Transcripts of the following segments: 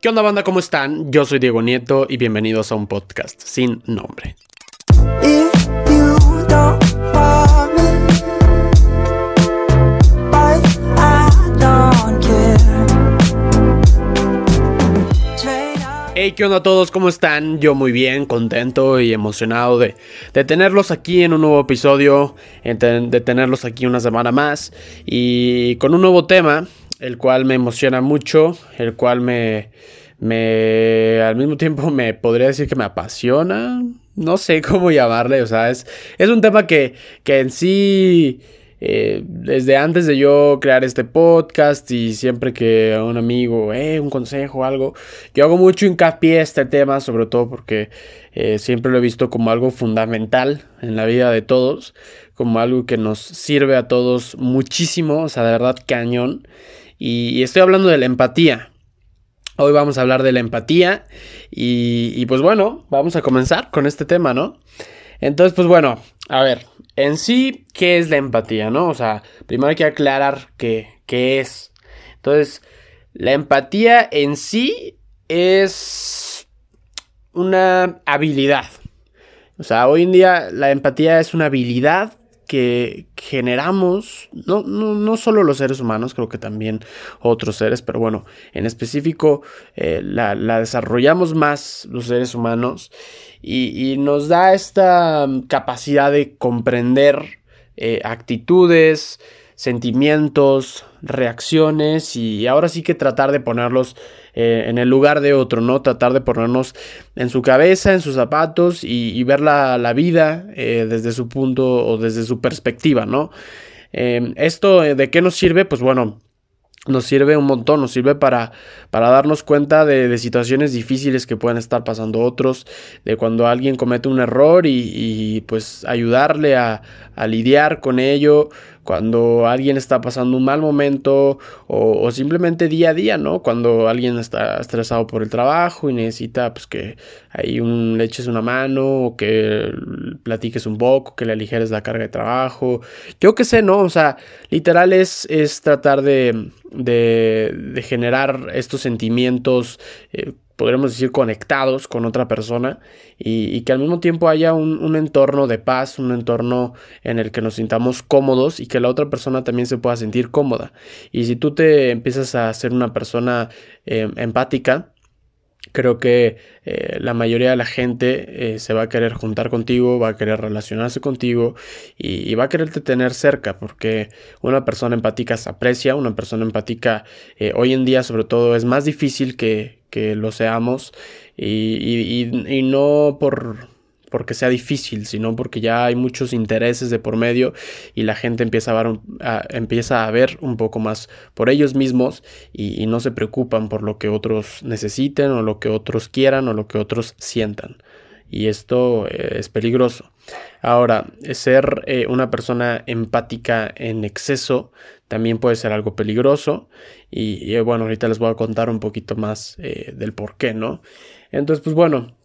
¿Qué onda banda? ¿Cómo están? Yo soy Diego Nieto y bienvenidos a un podcast sin nombre. Hey, ¿qué onda a todos? ¿Cómo están? Yo muy bien, contento y emocionado de, tenerlos aquí en un nuevo episodio, de tenerlos aquí una semana más y con un nuevo tema, el cual me emociona mucho, el cual me, me al mismo tiempo me podría decir que me apasiona, no sé cómo llamarle, o sea, es, es un tema que, que en sí eh, desde antes de yo crear este podcast y siempre que un amigo, eh, un consejo algo, yo hago mucho hincapié a este tema, sobre todo porque eh, siempre lo he visto como algo fundamental en la vida de todos, como algo que nos sirve a todos muchísimo, o sea, de verdad cañón. Y, estoy hablando de la empatía. Hoy vamos a hablar de la empatía y, y pues bueno, vamos a comenzar con este tema, ¿no? Entonces, pues bueno, a ver, en sí, ¿qué es la empatía, no? O sea, primero hay que aclarar qué, qué es. Entonces, la empatía en sí es una habilidad. O sea, hoy en día la empatía es una habilidad que generamos, no, no, solo los seres humanos, creo que también otros seres, pero bueno, en específico eh, la, desarrollamos más los seres humanos y, nos da esta capacidad de comprender eh, actitudes, sentimientos, reacciones y ahora sí que tratar de ponerlos eh, en el lugar de otro, ¿no? Tratar de ponernos en su cabeza, en sus zapatos y, ver la, vida eh, desde su punto o desde su perspectiva, ¿no? Em, ¿Esto eh, de qué nos sirve? Pues bueno, nos sirve un montón, nos sirve para, para darnos cuenta de, situaciones difíciles que pueden estar pasando otros, de cuando alguien comete un error y, pues ayudarle a, lidiar con ello, cuando alguien está pasando un mal momento o, simplemente día a día, ¿no? Cuando alguien está estresado por el trabajo y necesita pues que ahí un, le eches una mano o que platiques un poco, que le aligeres la carga de trabajo, yo qué sé, ¿no? O sea, literal es, es tratar de, de, generar estos sentimientos. Eh, podremos decir, conectados con otra persona y, que al mismo tiempo haya un, entorno de paz, un entorno en el que nos sintamos cómodos y que la otra persona también se pueda sentir cómoda. Y si tú te empiezas a ser una persona eh, empática, creo que eh, la mayoría de la gente eh, se va a querer juntar contigo, va a querer relacionarse contigo y, va a quererte tener cerca porque una persona empática se aprecia, una persona empática hoy en día sobre todo es más difícil que, que lo seamos y, y no por porque sea difícil, sino porque ya hay muchos intereses de por medio y la gente empieza a ver, empieza a ver un poco más por ellos mismos y, no se preocupan por lo que otros necesiten o lo que otros quieran o lo que otros sientan. Y esto eh, es peligroso. Ahora, ser eh, una persona empática en exceso también puede ser algo peligroso. Y, bueno, ahorita les voy a contar un poquito más eh, del por qué, ¿no? Entonces, pues bueno,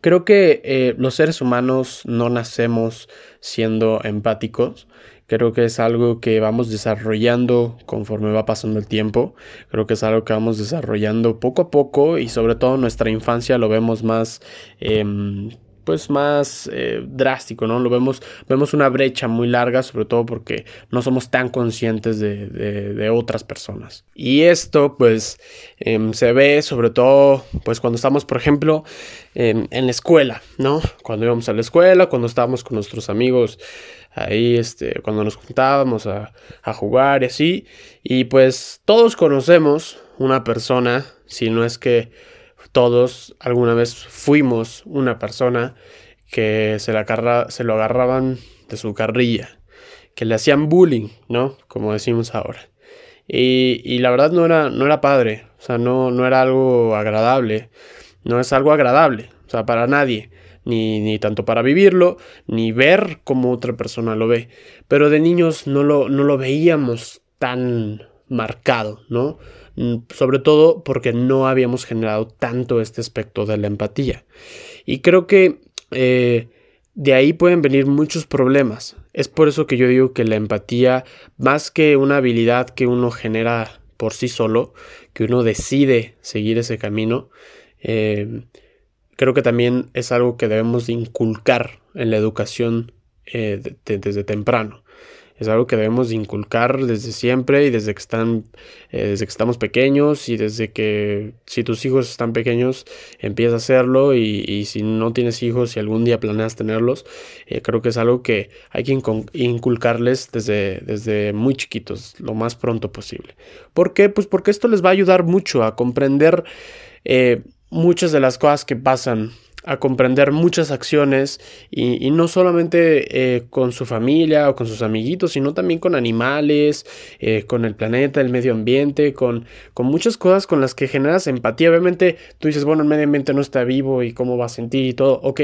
Creo que eh, los seres humanos no nacemos siendo empáticos. Creo que es algo que vamos desarrollando conforme va pasando el tiempo. Creo que es algo que vamos desarrollando poco a poco y sobre todo en nuestra infancia lo vemos más em, pues más eh, drástico, ¿no? Lo vemos, vemos una brecha muy larga, sobre todo porque no somos tan conscientes de, de, otras personas. Y esto, pues, em, se ve sobre todo, pues, cuando estamos, por ejemplo, en la escuela, ¿no? Cuando íbamos a la escuela, cuando estábamos con nuestros amigos ahí, este, cuando nos juntábamos a, a jugar y así. Y pues todos conocemos una persona, si no es que todos alguna vez fuimos una persona que se, la se lo agarraban de su carrilla, que le hacían bullying, ¿no? Como decimos ahora. Y, la verdad no era, no era padre, o sea, no, no era algo agradable, no es algo agradable, o sea, para nadie, ni, ni tanto para vivirlo, ni ver cómo otra persona lo ve. Pero de niños no lo, no lo veíamos tan marcado, ¿no? Mm, sobre todo porque no habíamos generado tanto este aspecto de la empatía. Y creo que eh, de ahí pueden venir muchos problemas. Es por eso que yo digo que la empatía, más que una habilidad que uno genera por sí solo, que uno decide seguir ese camino, eh, creo que también es algo que debemos inculcar en la educación eh, desde temprano es algo que debemos inculcar desde siempre y desde que están eh, desde que estamos pequeños y desde que si tus hijos están pequeños empieza a hacerlo y, si no tienes hijos y algún día planeas tenerlos eh, creo que es algo que hay que inculcarles desde, desde muy chiquitos lo más pronto posible ¿por qué? pues porque esto les va a ayudar mucho a comprender eh, muchas de las cosas que pasan a comprender muchas acciones y, no solamente eh, con su familia o con sus amiguitos, sino también con animales, eh, con el planeta, el medio ambiente, con, con muchas cosas con las que generas empatía. Obviamente tú dices, bueno, el medio ambiente no está vivo y cómo va a sentir y todo. Ok,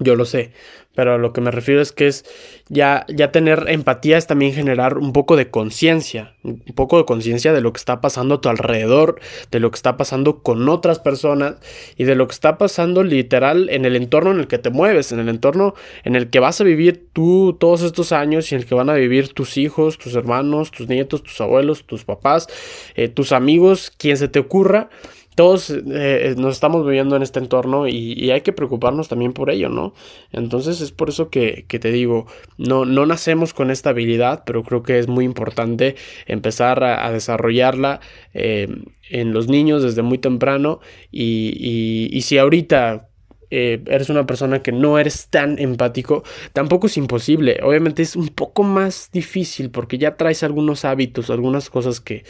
yo lo sé, pero a lo que me refiero es que es ya, ya tener empatía es también generar un poco de conciencia, un poco de conciencia de lo que está pasando a tu alrededor, de lo que está pasando con otras personas y de lo que está pasando literal en el entorno en el que te mueves, en el entorno en el que vas a vivir tú todos estos años y en el que van a vivir tus hijos, tus hermanos, tus nietos, tus abuelos, tus papás, eh, tus amigos, quien se te ocurra todos eh, nos estamos viviendo en este entorno y, hay que preocuparnos también por ello, ¿no? Entonces es por eso que, te digo, no, no nacemos con esta habilidad, pero creo que es muy importante empezar a, desarrollarla eh, en los niños desde muy temprano y, y si ahorita eh, eres una persona que no eres tan empático, tampoco es imposible. Obviamente es un poco más difícil porque ya traes algunos hábitos, algunas cosas que,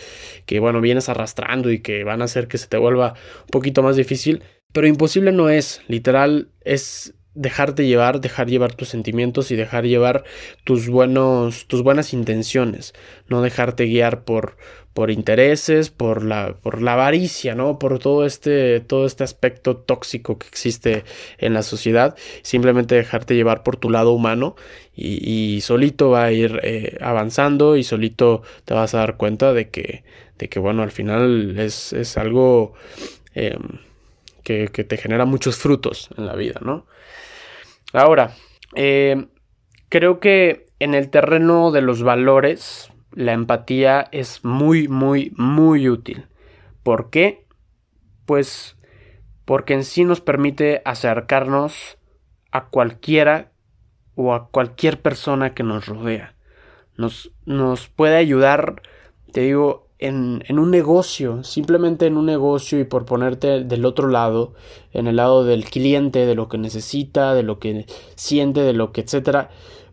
que, bueno, vienes arrastrando y que van a hacer que se te vuelva un poquito más difícil. Pero imposible no es, literal, es dejarte llevar, dejar llevar tus sentimientos y dejar llevar tus buenos, tus buenas intenciones, no dejarte guiar por, por intereses, por la, por la avaricia, ¿no? Por todo este, todo este aspecto tóxico que existe en la sociedad, simplemente dejarte llevar por tu lado humano y, solito va a ir eh, avanzando y solito te vas a dar cuenta de que, de que bueno, al final es, es algo em, que, que te genera muchos frutos en la vida, ¿no? Ahora, eh, creo que en el terreno de los valores, la empatía es muy, muy, muy útil. ¿Por qué? Pues porque en sí nos permite acercarnos a cualquiera o a cualquier persona que nos rodea. Nos, nos puede ayudar, te digo, en, un negocio, simplemente en un negocio y por ponerte del otro lado, en el lado del cliente, de lo que necesita, de lo que siente, de lo que etcétera,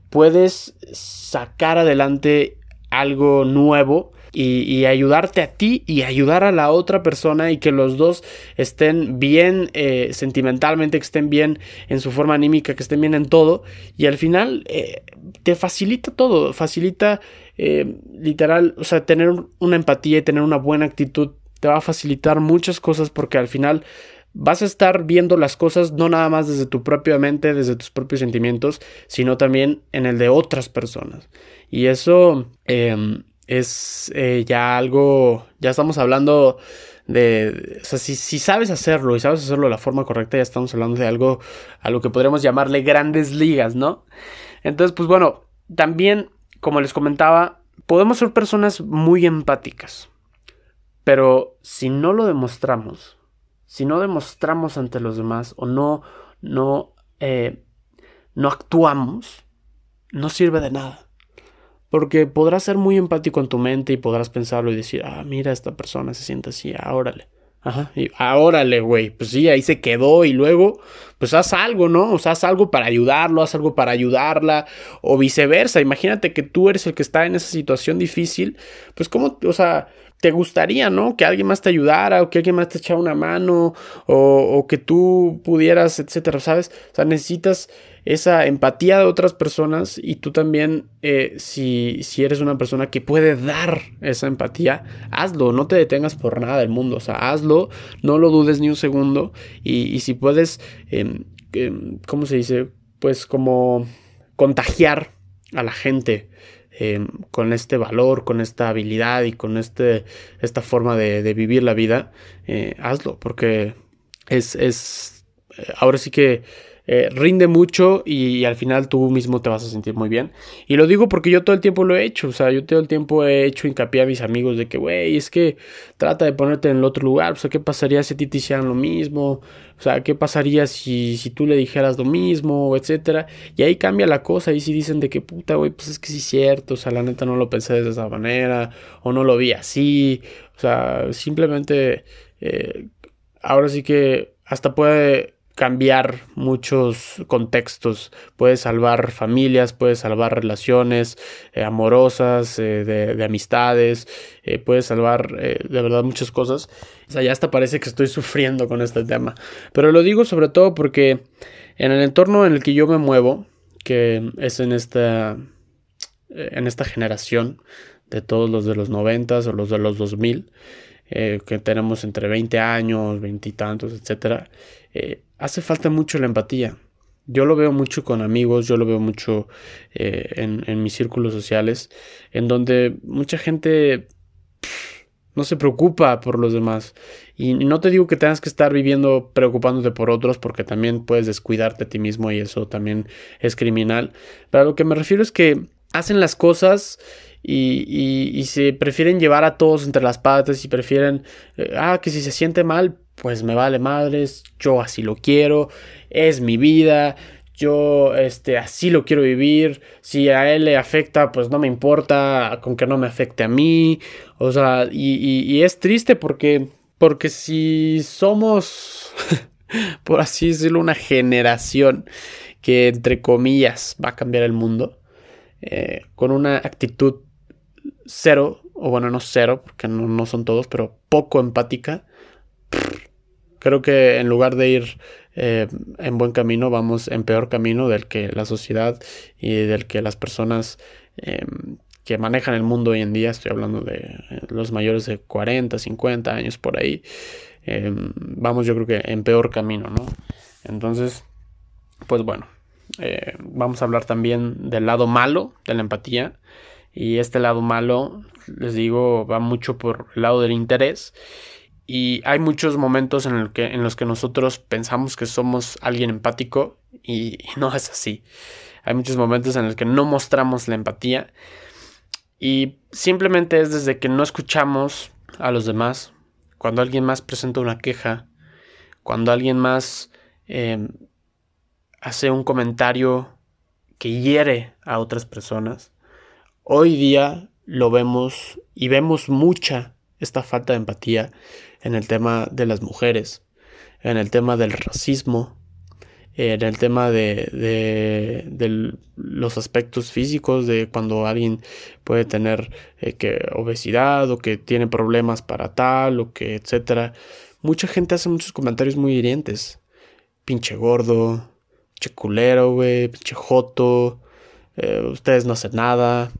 puedes sacar adelante algo nuevo y, ayudarte a ti y ayudar a la otra persona y que los dos estén bien eh, sentimentalmente, que estén bien en su forma anímica, que estén bien en todo. Y al final eh, te facilita todo, facilita eh, literal, o sea, tener una empatía y tener una buena actitud te va a facilitar muchas cosas porque al final vas a estar viendo las cosas no nada más desde tu propia mente, desde tus propios sentimientos, sino también en el de otras personas. Y eso em, es eh, ya algo, ya estamos hablando de, o sea, si, si, sabes hacerlo y sabes hacerlo de la forma correcta, ya estamos hablando de algo a lo que podríamos llamarle grandes ligas, ¿no? Entonces, pues bueno, también como les comentaba, podemos ser personas muy empáticas, pero si no lo demostramos, si no demostramos ante los demás o no, no, eh, no actuamos, no sirve de nada. Porque podrás ser muy empático en tu mente y podrás pensarlo y decir, ah, mira, esta persona se siente así, ah, órale. Ajá, y órale, güey, pues sí, ahí se quedó y luego, pues haz algo, ¿no? O sea, haz algo para ayudarlo, haz algo para ayudarla, o viceversa. Imagínate que tú eres el que está en esa situación difícil, pues cómo, o sea, te gustaría, ¿no? Que alguien más te ayudara, o que alguien más te echara una mano, o, o que tú pudieras, etcétera, ¿sabes? O sea, necesitas esa empatía de otras personas y tú también, eh, si, si, eres una persona que puede dar esa empatía, hazlo, no te detengas por nada del mundo, o sea, hazlo, no lo dudes ni un segundo y, si puedes, em, em, ¿cómo se dice? Pues como contagiar a la gente. Em, con este valor, con esta habilidad y con este, esta forma de, de vivir la vida, eh, hazlo, porque es, es, ahora sí que eh, rinde mucho y, al final tú mismo te vas a sentir muy bien. Y lo digo porque yo todo el tiempo lo he hecho, o sea, yo todo el tiempo he hecho hincapié a mis amigos de que, güey, es que trata de ponerte en el otro lugar, o sea, ¿qué pasaría si a ti te hicieran lo mismo? O sea, ¿qué pasaría si, si tú le dijeras lo mismo, etcétera? Y ahí cambia la cosa, y si dicen de que, puta, güey, pues es que sí es cierto, o sea, la neta no lo pensé de esa manera, o no lo vi así, o sea, simplemente, eh, ahora sí que hasta puede cambiar muchos contextos, puede salvar familias, puede salvar relaciones eh, amorosas, eh, de, amistades, eh, puede salvar de verdad muchas cosas. O sea, ya hasta parece que estoy sufriendo con este tema. Pero lo digo sobre todo porque en el entorno en el que yo me muevo, que es en esta, en esta generación de todos los de los noventas o los de los 2000, que tenemos entre 20 años, 20 y tantos, etcétera, hace falta mucho la empatía. Yo lo veo mucho con amigos, yo lo veo mucho eh, en, mis círculos sociales, en donde mucha gente no se preocupa por los demás. Y no te digo que tengas que estar viviendo preocupándote por otros, porque también puedes descuidarte a ti mismo y eso también es criminal. Pero a lo que me refiero es que hacen las cosas y, y, se prefieren llevar a todos entre las patas y prefieren, eh, ah, que si se siente mal, pues me vale madres, yo así lo quiero, es mi vida, yo este así lo quiero vivir, si a él le afecta, pues no me importa, con que no me afecte a mí, o sea, y, es triste porque, porque si somos, por así decirlo, una generación que entre comillas va a cambiar el mundo, eh, con una actitud cero, o bueno, no cero, porque no, no son todos, pero poco empática, creo que en lugar de ir eh, en buen camino, vamos en peor camino del que la sociedad y del que las personas em, que manejan el mundo hoy en día, estoy hablando de eh, los mayores de 40, 50 años por ahí, em, vamos yo creo que en peor camino, ¿no? Entonces, pues bueno, eh, vamos a hablar también del lado malo de la empatía. Y este lado malo, les digo, va mucho por el lado del interés y hay muchos momentos en, el que, en los que nosotros pensamos que somos alguien empático y, no es así. Hay muchos momentos en los que no mostramos la empatía y simplemente es desde que no escuchamos a los demás, cuando alguien más presenta una queja, cuando alguien más em, hace un comentario que hiere a otras personas. Hoy día lo vemos y vemos mucha esta falta de empatía en el tema de las mujeres, en el tema del racismo, en el tema de, de, los aspectos físicos, de cuando alguien puede tener eh, que obesidad o que tiene problemas para tal o que etcétera. Mucha gente hace muchos comentarios muy hirientes. Pinche gordo, pinche culero, güey, pinche joto, eh, ustedes no hacen nada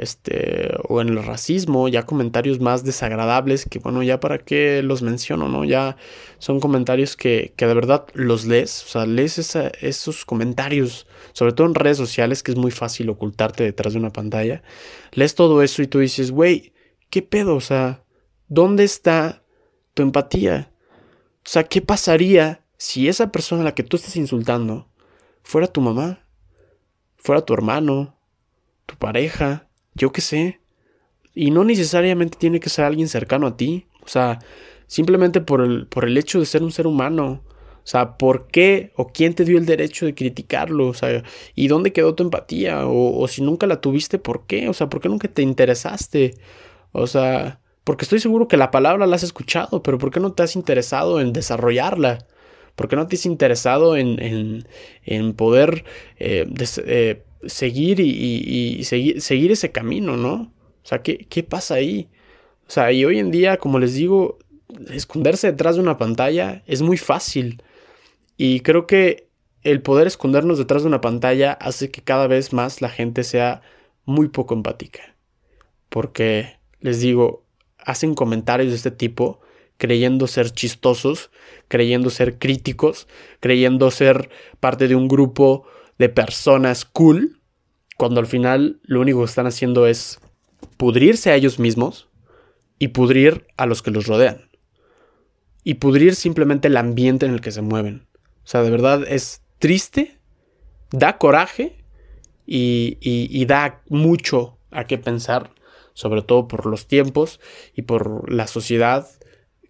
este, o en el racismo, ya comentarios más desagradables que, bueno, ya para qué los menciono, ¿no? Ya son comentarios que, que de verdad los lees, o sea, lees esos comentarios, sobre todo en redes sociales, que es muy fácil ocultarte detrás de una pantalla, lees todo eso y tú dices, güey, ¿qué pedo? O sea, ¿dónde está tu empatía? O sea, ¿qué pasaría si esa persona a la que tú estás insultando fuera tu mamá, fuera tu hermano, tu pareja, yo qué sé. Y no necesariamente tiene que ser alguien cercano a ti. O sea, simplemente por el, por el hecho de ser un ser humano. O sea, ¿por qué o quién te dio el derecho de criticarlo? O sea, ¿y dónde quedó tu empatía? O, si nunca la tuviste, ¿por qué? O sea, ¿por qué nunca te interesaste? O sea, porque estoy seguro que la palabra la has escuchado, pero ¿por qué no te has interesado en desarrollarla? ¿Por qué no te has interesado en, en, en poder eh, eh, seguir y, seguir, seguir, ese camino, ¿no? O sea, ¿qué, ¿qué pasa ahí? O sea, y hoy en día, como les digo, esconderse detrás de una pantalla es muy fácil. Y creo que el poder escondernos detrás de una pantalla hace que cada vez más la gente sea muy poco empática. Porque, les digo, hacen comentarios de este tipo creyendo ser chistosos, creyendo ser críticos, creyendo ser parte de un grupo de personas cool, cuando al final lo único que están haciendo es pudrirse a ellos mismos y pudrir a los que los rodean. Y pudrir simplemente el ambiente en el que se mueven. O sea, de verdad es triste, da coraje y, da mucho a qué pensar, sobre todo por los tiempos y por la sociedad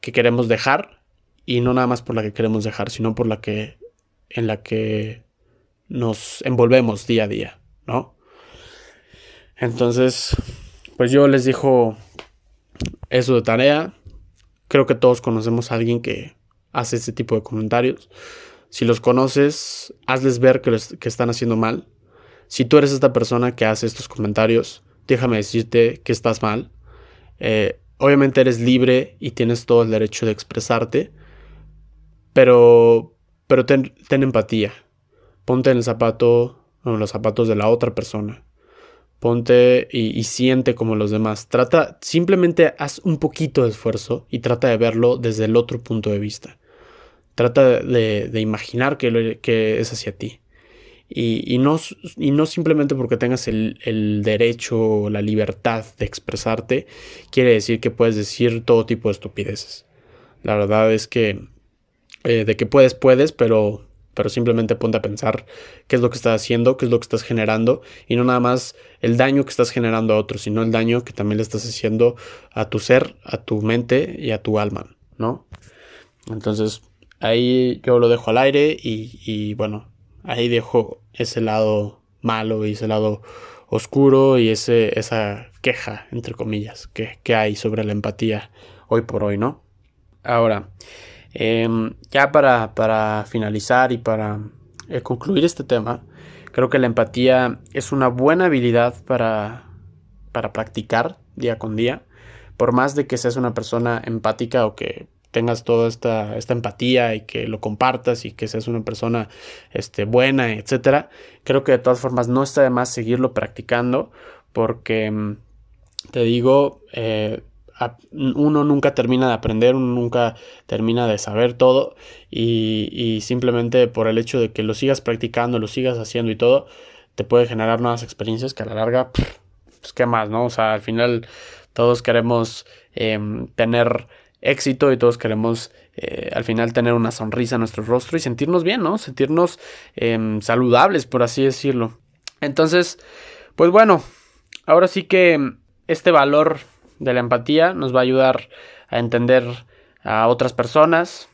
que queremos dejar y no nada más por la que queremos dejar, sino por la que en la que nos envolvemos día a día, ¿no? Entonces, pues yo les dijo eso de tarea. Creo que todos conocemos a alguien que hace ese tipo de comentarios. Si los conoces, hazles ver que, que están haciendo mal si tú eres esta persona que hace estos comentarios, déjame decirte que estás mal. Eh, obviamente eres libre y tienes todo el derecho de expresarte, pero, pero ten, empatía. Ponte en el zapato, en los zapatos de la otra persona. Ponte y, siente como los demás. Trata, simplemente haz un poquito de esfuerzo y trata de verlo desde el otro punto de vista. Trata de, imaginar que, que es hacia ti. Y, no, y no simplemente porque tengas el, derecho o la libertad de expresarte, quiere decir que puedes decir todo tipo de estupideces. La verdad es que eh, de que puedes, puedes, pero, pero simplemente ponte a pensar qué es lo que estás haciendo, qué es lo que estás generando, y no nada más el daño que estás generando a otros, sino el daño que también le estás haciendo a tu ser, a tu mente y a tu alma, ¿no? Entonces, ahí yo lo dejo al aire y, bueno, ahí dejo ese lado malo y ese lado oscuro y ese, esa queja, entre comillas, que, hay sobre la empatía hoy por hoy, ¿no? Ahora, em, ya para, para, finalizar y para eh, concluir este tema, creo que la empatía es una buena habilidad para, para practicar día con día. Por más de que seas una persona empática o que tengas toda esta, esta, empatía y que lo compartas y que seas una persona este, buena, etcétera. Creo que de todas formas no está de más seguirlo practicando porque mm, te digo, eh, uno nunca termina de aprender, uno nunca termina de saber todo y, simplemente por el hecho de que lo sigas practicando, lo sigas haciendo y todo, te puede generar nuevas experiencias que a la larga, pues qué más, ¿no? O sea, al final todos queremos em, tener éxito y todos queremos eh, al final tener una sonrisa en nuestro rostro y sentirnos bien, ¿no? Sentirnos em, saludables, por así decirlo. Entonces, pues bueno, ahora sí que este valor de la empatía nos va a ayudar a entender a otras personas,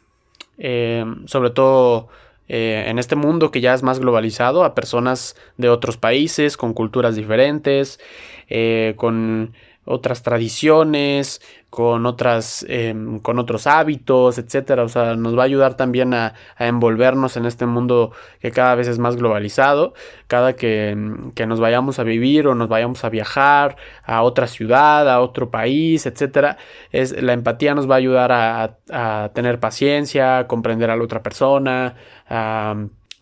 em, sobre todo eh, en este mundo que ya es más globalizado, a personas de otros países, con culturas diferentes, eh, con otras tradiciones, con otras, em, con otros hábitos, etcétera. O sea, nos va a ayudar también a, envolvernos en este mundo que cada vez es más globalizado. Cada que, que, nos vayamos a vivir o nos vayamos a viajar a otra ciudad, a otro país, etcétera, es la empatía nos va a ayudar a, a tener paciencia, a comprender a la otra persona, a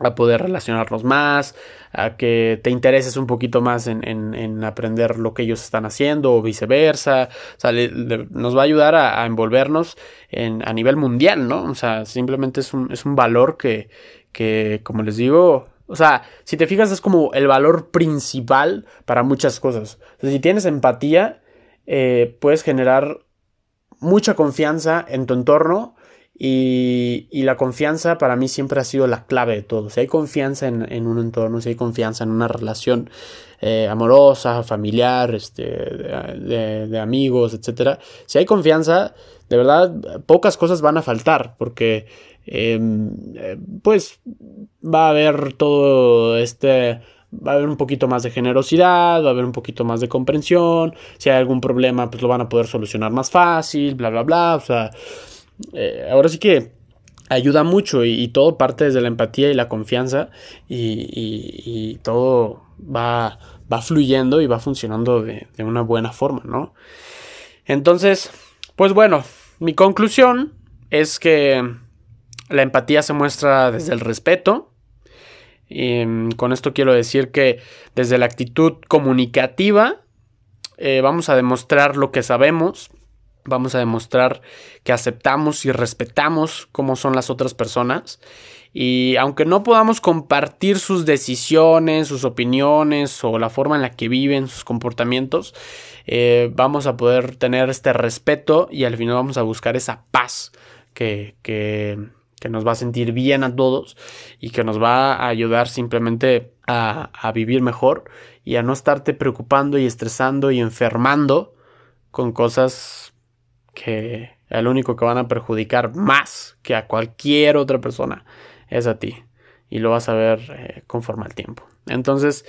a poder relacionarnos más, a que te intereses un poquito más en, aprender lo que ellos están haciendo o viceversa. O sea, nos va a ayudar a, envolvernos en, a nivel mundial, ¿no? O sea, simplemente es un, es un valor que, que, como les digo, o sea, si te fijas es como el valor principal para muchas cosas. si tienes empatía, eh, puedes generar mucha confianza en tu entorno y, la confianza para mí siempre ha sido la clave de todo. Si hay confianza en, un entorno, si hay confianza en una relación eh, amorosa, familiar, este, de, amigos, etc. Si hay confianza, de verdad, pocas cosas van a faltar porque em, eh, pues va a haber todo este va a haber un poquito más de generosidad, va a haber un poquito más de comprensión, si hay algún problema pues lo van a poder solucionar más fácil, bla, bla, bla, o sea, eh, ahora sí que ayuda mucho y, todo parte desde la empatía y la confianza y, todo va, va, fluyendo y va funcionando de, una buena forma, ¿no? Entonces, pues bueno, mi conclusión es que la empatía se muestra desde el respeto. Y mm, con esto quiero decir que desde la actitud comunicativa eh, vamos a demostrar lo que sabemos, Vamos a demostrar que aceptamos y respetamos cómo son las otras personas. Y aunque no podamos compartir sus decisiones, sus opiniones o la forma en la que viven, sus comportamientos, eh, vamos a poder tener este respeto y al final vamos a buscar esa paz que, que, que nos va a sentir bien a todos y que nos va a ayudar simplemente a, a vivir mejor y a no estarte preocupando y estresando y enfermando con cosas que el único que van a perjudicar más que a cualquier otra persona es a ti. Y lo vas a ver eh, conforme al tiempo. Entonces,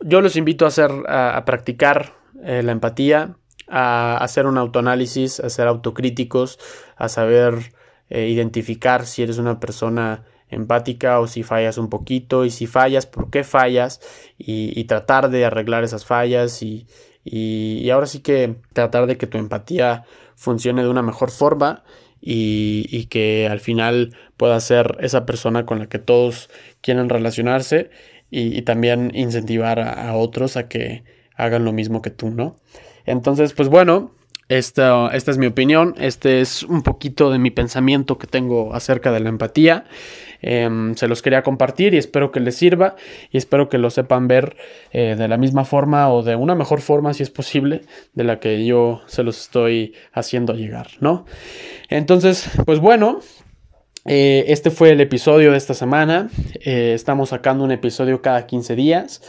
yo los invito a hacer, a, practicar eh, la empatía, a hacer un autoanálisis, a ser autocríticos, a saber eh, identificar si eres una persona empática o si fallas un poquito. Y si fallas, por qué fallas y, tratar de arreglar esas fallas y, y, ahora sí que tratar de que tu empatía funcione de una mejor forma y, que al final pueda ser esa persona con la que todos quieren relacionarse y, también incentivar a, otros a que hagan lo mismo que tú, ¿no? Entonces, pues bueno, esta, esta es mi opinión, este es un poquito de mi pensamiento que tengo acerca de la empatía. Em, se los quería compartir y espero que les sirva y espero que lo sepan ver eh, de la misma forma o de una mejor forma si es posible de la que yo se los estoy haciendo llegar, ¿no? Entonces, pues bueno, eh, este fue el episodio de esta semana. Eh, estamos sacando un episodio cada 15 días.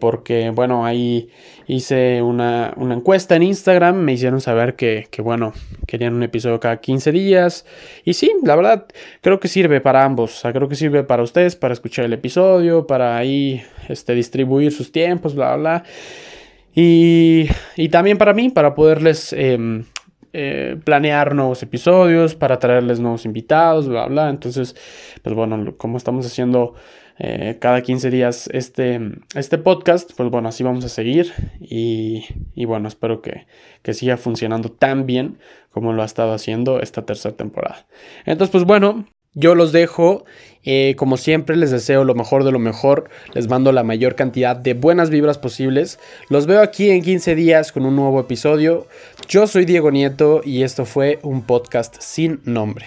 Porque bueno, ahí hice una, encuesta en Instagram, me hicieron saber que, bueno, querían un episodio cada 15 días. Y sí, la verdad, creo que sirve para ambos, o sea, creo que sirve para ustedes, para escuchar el episodio, para ahí este, distribuir sus tiempos, bla, bla. Y, y también para mí, para poderles... Em, eh, planear nuevos episodios, para traerles nuevos invitados, bla, bla. Entonces, pues bueno, como estamos haciendo eh, cada 15 días este, este podcast, pues bueno, así vamos a seguir y, bueno, espero que, que, siga funcionando tan bien como lo ha estado haciendo esta tercera temporada. Entonces, pues bueno, yo los dejo, eh, como siempre les deseo lo mejor de lo mejor, les mando la mayor cantidad de buenas vibras posibles, los veo aquí en 15 días con un nuevo episodio, yo soy Diego Nieto y esto fue un podcast sin nombre.